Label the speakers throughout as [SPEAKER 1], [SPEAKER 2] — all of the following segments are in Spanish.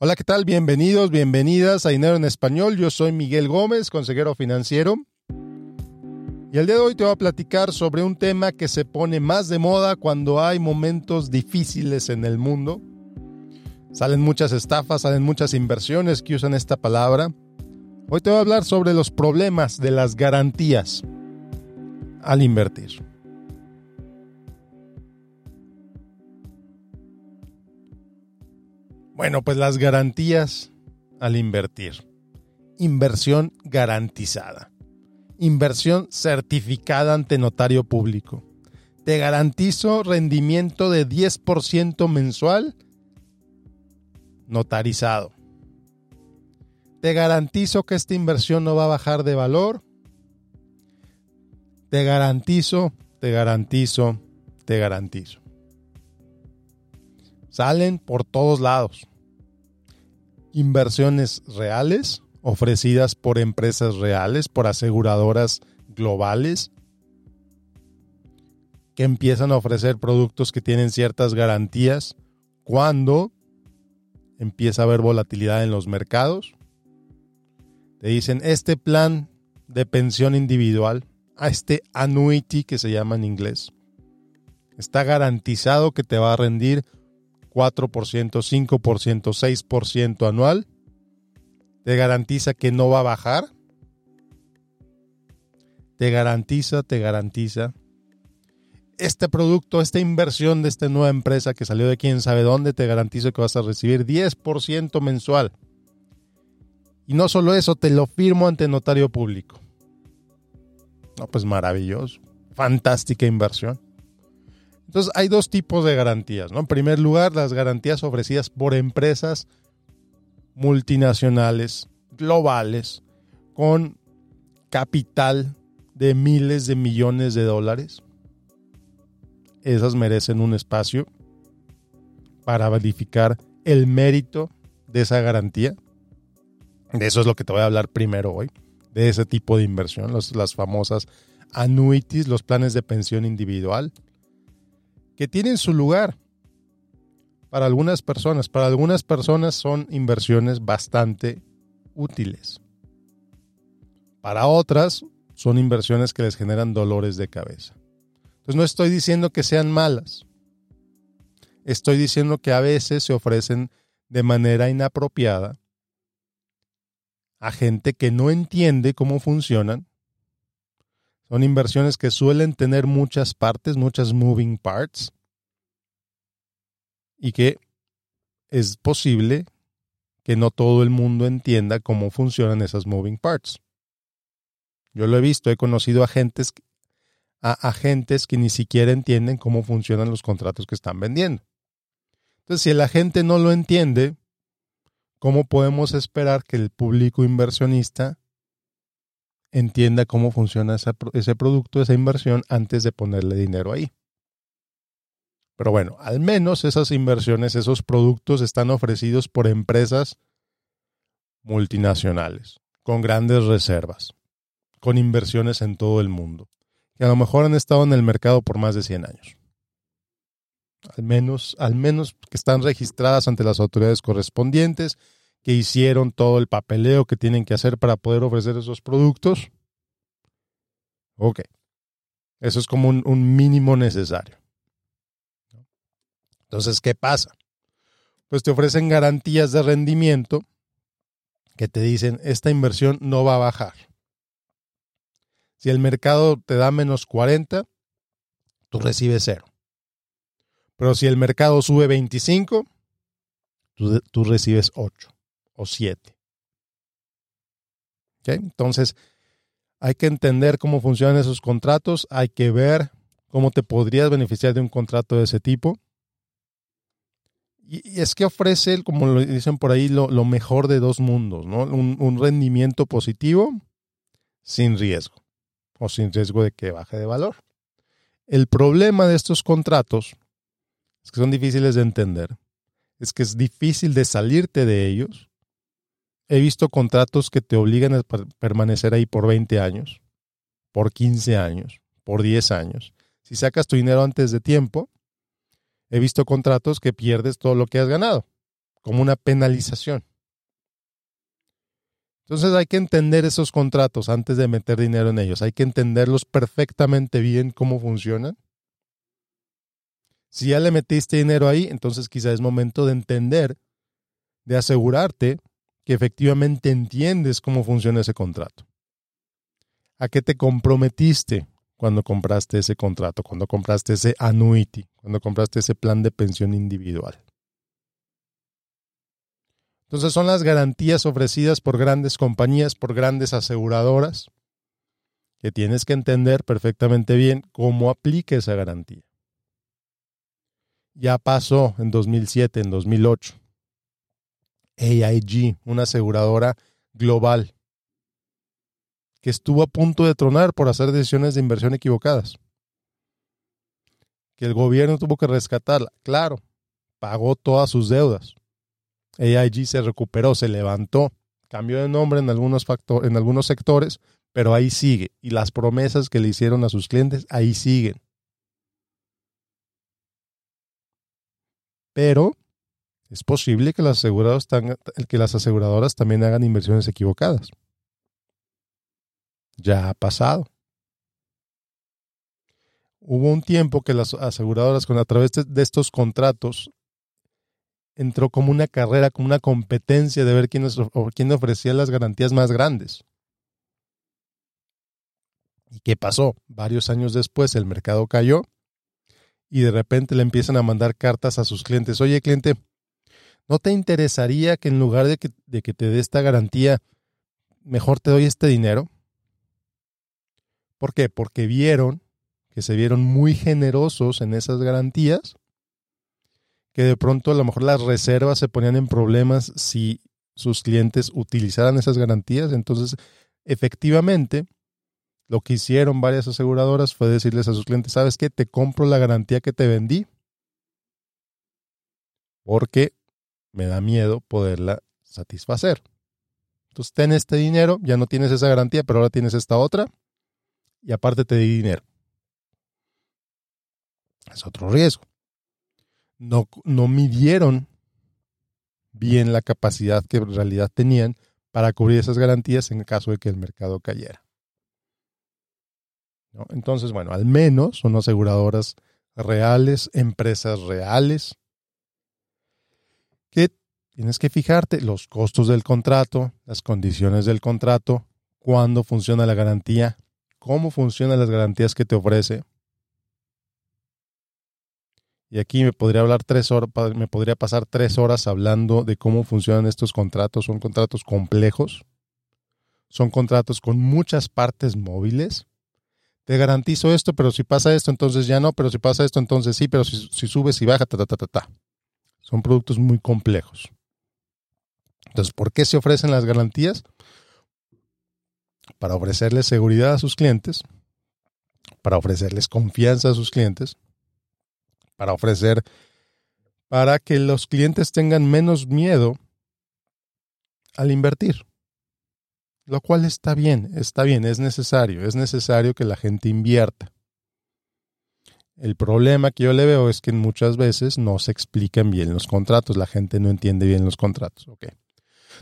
[SPEAKER 1] Hola, ¿qué tal? Bienvenidos, bienvenidas a Dinero en Español. Yo soy Miguel Gómez, consejero financiero. Y el día de hoy te voy a platicar sobre un tema que se pone más de moda cuando hay momentos difíciles en el mundo. Salen muchas estafas, salen muchas inversiones que usan esta palabra. Hoy te voy a hablar sobre los problemas de las garantías al invertir. Bueno, pues las garantías al invertir. Inversión garantizada. Inversión certificada ante notario público. Te garantizo rendimiento de 10% mensual notarizado. Te garantizo que esta inversión no va a bajar de valor. Te garantizo, te garantizo, te garantizo. Salen por todos lados inversiones reales ofrecidas por empresas reales, por aseguradoras globales, que empiezan a ofrecer productos que tienen ciertas garantías cuando empieza a haber volatilidad en los mercados. Te dicen, este plan de pensión individual, a este annuity que se llama en inglés, está garantizado que te va a rendir 4%, 5%, 6% anual, te garantiza que no va a bajar, te garantiza, te garantiza. Este producto, esta inversión de esta nueva empresa que salió de quién sabe dónde, te garantizo que vas a recibir 10% mensual. Y no solo eso, te lo firmo ante notario público. No, pues maravilloso. Fantástica inversión. Entonces hay dos tipos de garantías. ¿no? En primer lugar, las garantías ofrecidas por empresas multinacionales, globales, con capital de miles de millones de dólares. Esas merecen un espacio para verificar el mérito de esa garantía. De eso es lo que te voy a hablar primero hoy, de ese tipo de inversión, las famosas annuities, los planes de pensión individual que tienen su lugar para algunas personas. Para algunas personas son inversiones bastante útiles. Para otras son inversiones que les generan dolores de cabeza. Entonces no estoy diciendo que sean malas. Estoy diciendo que a veces se ofrecen de manera inapropiada a gente que no entiende cómo funcionan son inversiones que suelen tener muchas partes, muchas moving parts, y que es posible que no todo el mundo entienda cómo funcionan esas moving parts. Yo lo he visto, he conocido agentes, a agentes que ni siquiera entienden cómo funcionan los contratos que están vendiendo. Entonces, si el agente no lo entiende, ¿cómo podemos esperar que el público inversionista entienda cómo funciona ese producto, esa inversión, antes de ponerle dinero ahí. Pero bueno, al menos esas inversiones, esos productos están ofrecidos por empresas multinacionales, con grandes reservas, con inversiones en todo el mundo, que a lo mejor han estado en el mercado por más de 100 años. Al menos, al menos que están registradas ante las autoridades correspondientes que hicieron todo el papeleo que tienen que hacer para poder ofrecer esos productos. Ok. Eso es como un, mínimo necesario. Entonces, ¿qué pasa? Pues te ofrecen garantías de rendimiento que te dicen, esta inversión no va a bajar. Si el mercado te da menos 40, tú recibes cero. Pero si el mercado sube 25, tú, tú recibes 8 o siete. Entonces, hay que entender cómo funcionan esos contratos, hay que ver cómo te podrías beneficiar de un contrato de ese tipo. Y, es que ofrece, como lo dicen por ahí, lo, mejor de dos mundos, ¿no? Un, un, rendimiento positivo sin riesgo o sin riesgo de que baje de valor. El problema de estos contratos es que son difíciles de entender, es que es difícil de salirte de ellos He visto contratos que te obligan a permanecer ahí por 20 años, por 15 años, por 10 años. Si sacas tu dinero antes de tiempo, he visto contratos que pierdes todo lo que has ganado. como una penalización. Entonces hay que entender esos contratos antes de meter dinero en ellos. Hay que entenderlos perfectamente bien cómo funcionan. Si ya le metiste dinero ahí, entonces quizá es momento de entender, de asegurarte que efectivamente entiendes cómo funciona ese contrato. ¿A qué te comprometiste cuando compraste ese contrato, cuando compraste ese annuity, cuando compraste ese plan de pensión individual? Entonces son las garantías ofrecidas por grandes compañías, por grandes aseguradoras, que tienes que entender perfectamente bien cómo aplica esa garantía. Ya pasó en 2007, en 2008. AIG, una aseguradora global, que estuvo a punto de tronar por hacer decisiones de inversión equivocadas. Que el gobierno tuvo que rescatarla. Claro, pagó todas sus deudas AIG se recuperó, se levantó, cambió de nombre en algunos, en algunos sectores, pero ahí sigue. Y las promesas que le hicieron a sus clientes, ahí siguen. Pero es posible que las, aseguradoras, también hagan inversiones equivocadas. Ya ha pasado. Hubo un tiempo que las aseguradoras, a través de estos contratos, entró como una carrera, como una competencia de ver quién, quién ofrecía las garantías más grandes. ¿Y qué pasó? Varios años después el mercado cayó y de repente le empiezan a mandar cartas a sus clientes. Oye, cliente, ¿no te interesaría que en lugar de que, de que te dé esta garantía, mejor te doy este dinero? ¿Por qué? Porque vieron que se vieron muy generosos en esas garantías que de pronto a lo mejor las reservas se ponían en problemas si sus clientes utilizaran esas garantías. Entonces, efectivamente, lo que hicieron varias aseguradoras fue decirles a sus clientes, ¿sabes qué? Te compro la garantía que te vendí porque me da miedo poderla satisfacer. Entonces, ten este dinero, ya no tienes esa garantía, pero ahora tienes esta otra y aparte te di dinero. Es otro riesgo no, no midieron bien la capacidad que en realidad tenían para cubrir esas garantías en caso de que el mercado cayera. Entonces, bueno, al menos son aseguradoras reales, empresas reales, tienes que fijarte los costos del contrato, las condiciones del contrato, cuándo funciona la garantía, cómo funcionan las garantías que te ofrece, y aquí me podría hablar tres horas, me podría pasar tres horas hablando de cómo funcionan estos contratos. Son contratos complejos. Son contratos con muchas partes móviles. Te garantizo esto, pero si pasa esto, entonces ya no, pero si pasa esto, entonces sí, pero si, subes y baja, ta, ta, ta, ta, ta. Son productos muy complejos. Entonces, ¿por qué se ofrecen las garantías? Para ofrecerles seguridad a sus clientes, para ofrecerles confianza a sus clientes, para ofrecer, para que los clientes tengan menos miedo al invertir. Lo cual está bien, está bien, es necesario, es necesario que la gente invierta. El problema que yo le veo es que muchas veces no se explican bien los contratos, la gente no entiende bien los contratos. Okay.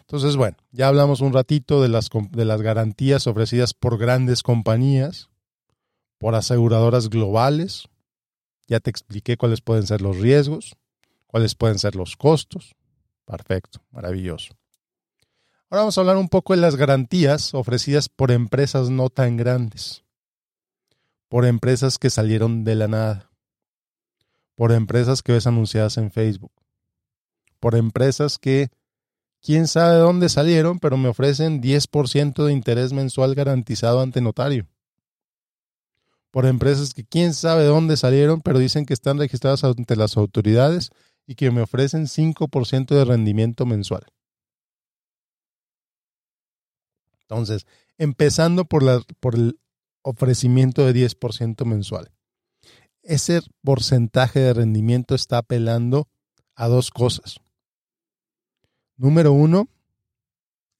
[SPEAKER 1] Entonces, bueno, ya hablamos un ratito de las, de las garantías ofrecidas por grandes compañías, por aseguradoras globales, ya te expliqué cuáles pueden ser los riesgos, cuáles pueden ser los costos. Perfecto, maravilloso. Ahora vamos a hablar un poco de las garantías ofrecidas por empresas no tan grandes, por empresas que salieron de la nada, por empresas que ves anunciadas en Facebook, por empresas que quién sabe de dónde salieron, pero me ofrecen 10% de interés mensual garantizado ante notario por empresas que quién sabe de dónde salieron, pero dicen que están registradas ante las autoridades y que me ofrecen 5% de rendimiento mensual. Entonces, empezando por, por el ofrecimiento de 10% mensual. Ese porcentaje de rendimiento está apelando a dos cosas. Número uno,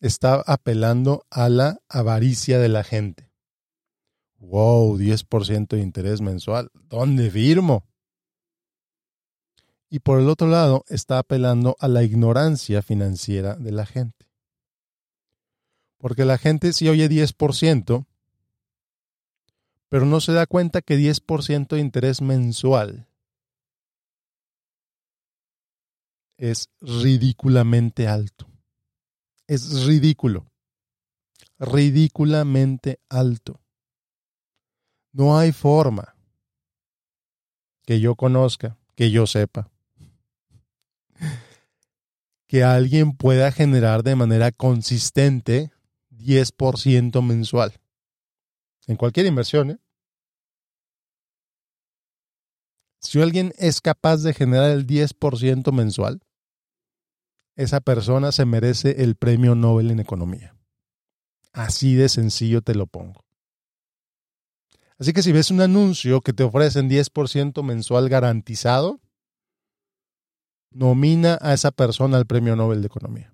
[SPEAKER 1] está apelando a la avaricia de la gente. Wow, 10% de interés mensual. ¿Dónde firmo? Y por el otro lado, está apelando a la ignorancia financiera de la gente. Porque la gente sí oye 10%, pero no se da cuenta que 10% de interés mensual es ridículamente alto. Es ridículo. Ridículamente alto. No hay forma que yo conozca, que yo sepa, que alguien pueda generar de manera consistente 10% mensual. En cualquier inversión, ¿eh? Si alguien es capaz de generar el 10% mensual, esa persona se merece el premio Nobel en economía. Así de sencillo te lo pongo. Así que si ves un anuncio que te ofrecen 10% mensual garantizado, nomina a esa persona al premio Nobel de Economía.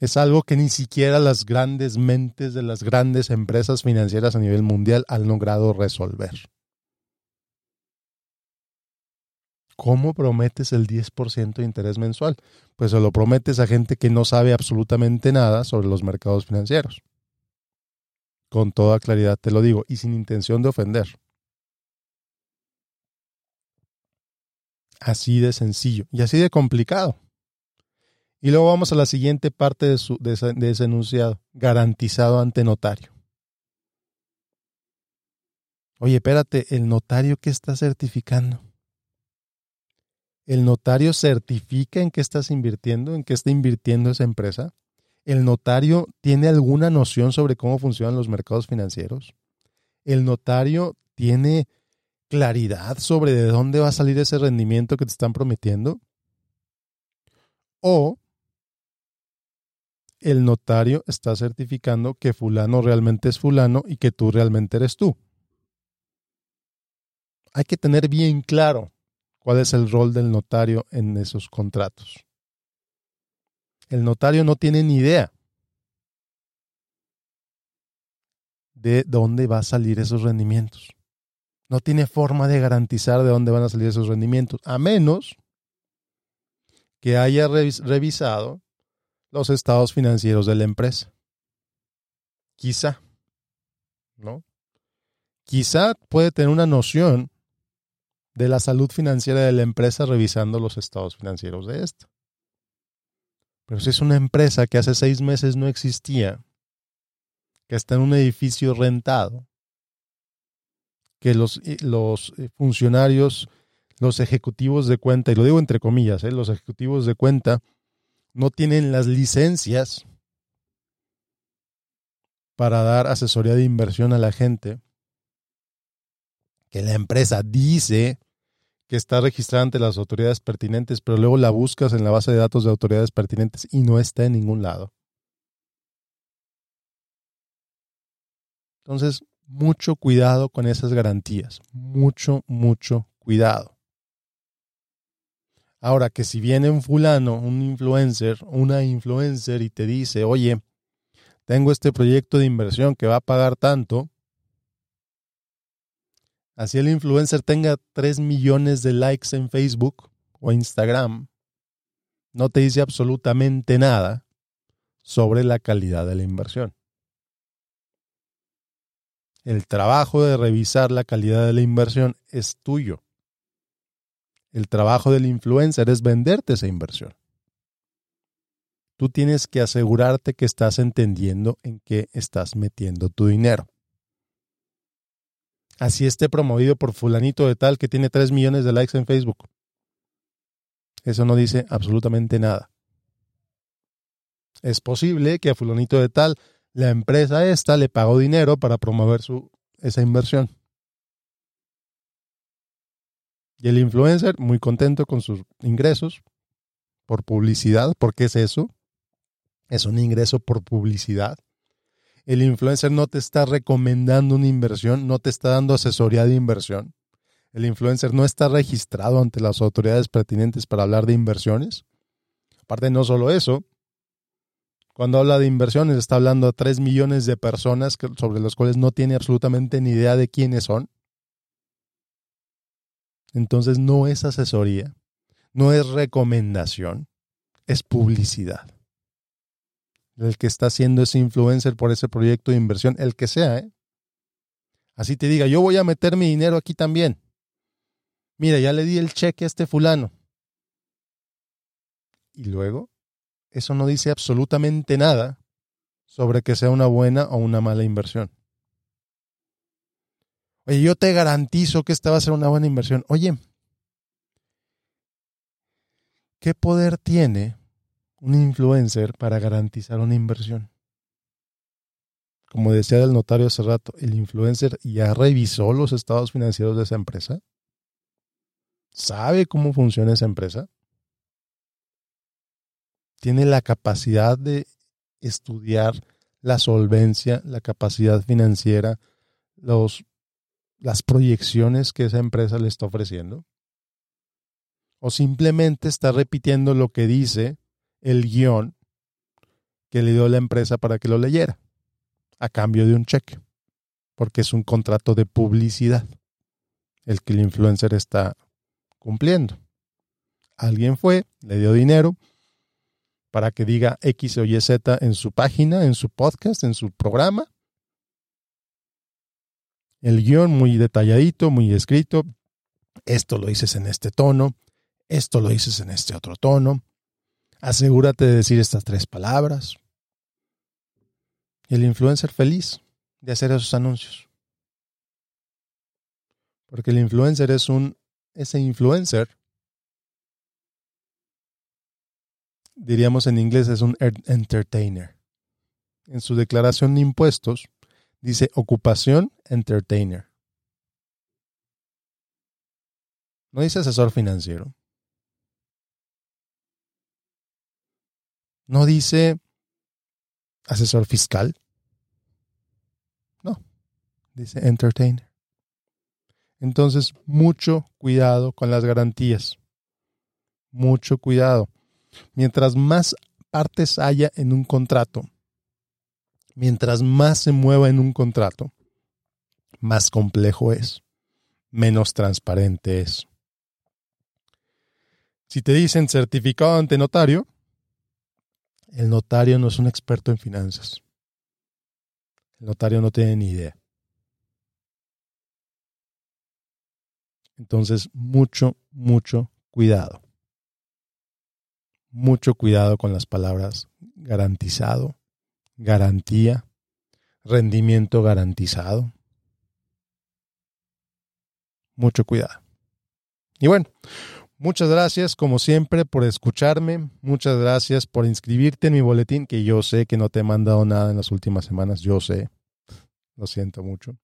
[SPEAKER 1] Es algo que ni siquiera las grandes mentes de las grandes empresas financieras a nivel mundial han logrado resolver. ¿Cómo prometes el 10% de interés mensual? Pues se lo prometes a gente que no sabe absolutamente nada sobre los mercados financieros. Con toda claridad te lo digo y sin intención de ofender. Así de sencillo y así de complicado. Y luego vamos a la siguiente parte de, su, de, ese, enunciado, garantizado ante notario. Oye, espérate, ¿el notario qué está certificando? ¿El notario certifica en qué estás invirtiendo, en qué está invirtiendo esa empresa? ¿El notario tiene alguna noción sobre cómo funcionan los mercados financieros? ¿El notario tiene claridad sobre de dónde va a salir ese rendimiento que te están prometiendo? ¿O el notario está certificando que fulano realmente es fulano y que tú realmente eres tú. Hay que tener bien claro cuál es el rol del notario en esos contratos. El notario no tiene ni idea de dónde va a salir esos rendimientos. No tiene forma de garantizar de dónde van a salir esos rendimientos, a menos que haya revisado los estados financieros de la empresa. Quizá, ¿no? Quizá puede tener una noción de la salud financiera de la empresa revisando los estados financieros de esta. Pero si es una empresa que hace seis meses no existía, que está en un edificio rentado, que los, eh, los eh, funcionarios, los ejecutivos de cuenta, y lo digo entre comillas, ¿eh? los ejecutivos de cuenta no tienen las licencias para dar asesoría de inversión a la gente, que la empresa dice que está registrada ante las autoridades pertinentes, pero luego la buscas en la base de datos de autoridades pertinentes y no está en ningún lado. Entonces, mucho cuidado con esas garantías, mucho, mucho cuidado. Ahora que si viene un fulano, un influencer, una influencer y te dice, oye, tengo este proyecto de inversión que va a pagar tanto, así el influencer tenga 3 millones de likes en Facebook o Instagram, no te dice absolutamente nada sobre la calidad de la inversión. El trabajo de revisar la calidad de la inversión es tuyo. El trabajo del influencer es venderte esa inversión. Tú tienes que asegurarte que estás entendiendo en qué estás metiendo tu dinero. Así esté promovido por fulanito de tal que tiene 3 millones de likes en Facebook. Eso no dice absolutamente nada. Es posible que a fulanito de tal la empresa esta le pagó dinero para promover su, esa inversión. Y el influencer, muy contento con sus ingresos por publicidad. ¿Por qué es eso? Es un ingreso por publicidad. El influencer no te está recomendando una inversión, no te está dando asesoría de inversión. El influencer no está registrado ante las autoridades pertinentes para hablar de inversiones. Aparte, no solo eso, cuando habla de inversiones está hablando a 3 millones de personas sobre las cuales no tiene absolutamente ni idea de quiénes son Entonces no es asesoría, no es recomendación, es publicidad. El que está haciendo ese influencer por ese proyecto de inversión, el que sea, ¿eh? Así te diga, yo voy a meter mi dinero aquí también. Mira, ya le di el cheque a este fulano. Y luego, eso no dice absolutamente nada sobre que sea una buena o una mala inversión. Oye, yo te garantizo que esta va a ser una buena inversión. Oye, ¿qué poder tiene un influencer para garantizar una inversión? Como decía el notario hace rato, el influencer ya revisó los estados financieros de esa empresa. ¿Sabe cómo funciona esa empresa? Tiene la capacidad de estudiar la solvencia, la capacidad financiera, los las proyecciones que esa empresa le está ofreciendo? ¿O simplemente está repitiendo lo que dice el guion que le dio la empresa para que lo leyera a cambio de un cheque? Porque es un contrato de publicidad el que el influencer está cumpliendo. Alguien fue, le dio dinero para que diga X o Y Z en su página, en su podcast, en su programa, el guion muy detalladito, muy escrito. Esto lo dices en este tono, esto lo dices en este otro tono. Asegúrate de decir estas tres palabras. Y el influencer feliz de hacer esos anuncios. Porque el influencer es un, ese influencer, diríamos en inglés, es un entertainer. En su declaración de impuestos, Dice ocupación entertainer. No dice asesor financiero. No dice asesor fiscal. No, dice entertainer. Entonces, mucho cuidado con las garantías. Mucho cuidado. Mientras más partes haya en un contrato, mientras más se mueva en un contrato, más complejo es, menos transparente es. Si te dicen certificado ante notario, el notario no es un experto en finanzas. El notario no tiene ni idea. Entonces, mucho, mucho cuidado. Mucho cuidado con las palabras garantizado, garantía, rendimiento garantizado. Mucho cuidado. Y bueno, muchas gracias como siempre por escucharme. Muchas gracias por inscribirte en mi boletín, que yo sé que no te he mandado nada en las últimas semanas. Yo sé. Lo siento mucho.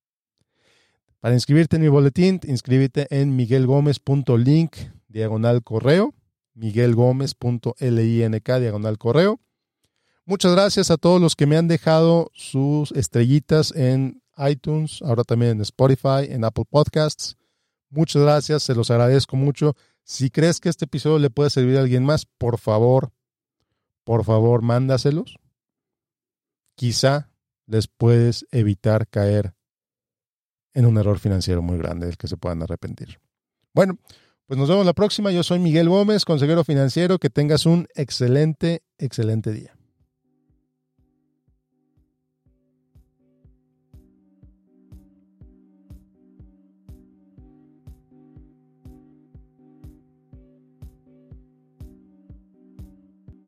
[SPEAKER 1] Para inscribirte en mi boletín, inscríbete en miguelgomez.link diagonal correo, miguelgomez.link diagonal correo. Muchas gracias a todos los que me han dejado sus estrellitas en iTunes, ahora también en Spotify, en Apple Podcasts. Muchas gracias, se los agradezco mucho. Si crees que este episodio le puede servir a alguien más, por favor, por favor, mándaselos. Quizá les puedes evitar caer en un error financiero muy grande del que se puedan arrepentir. Bueno, pues nos vemos la próxima. Yo soy Miguel Gómez, consejero financiero. Que tengas un excelente, excelente día.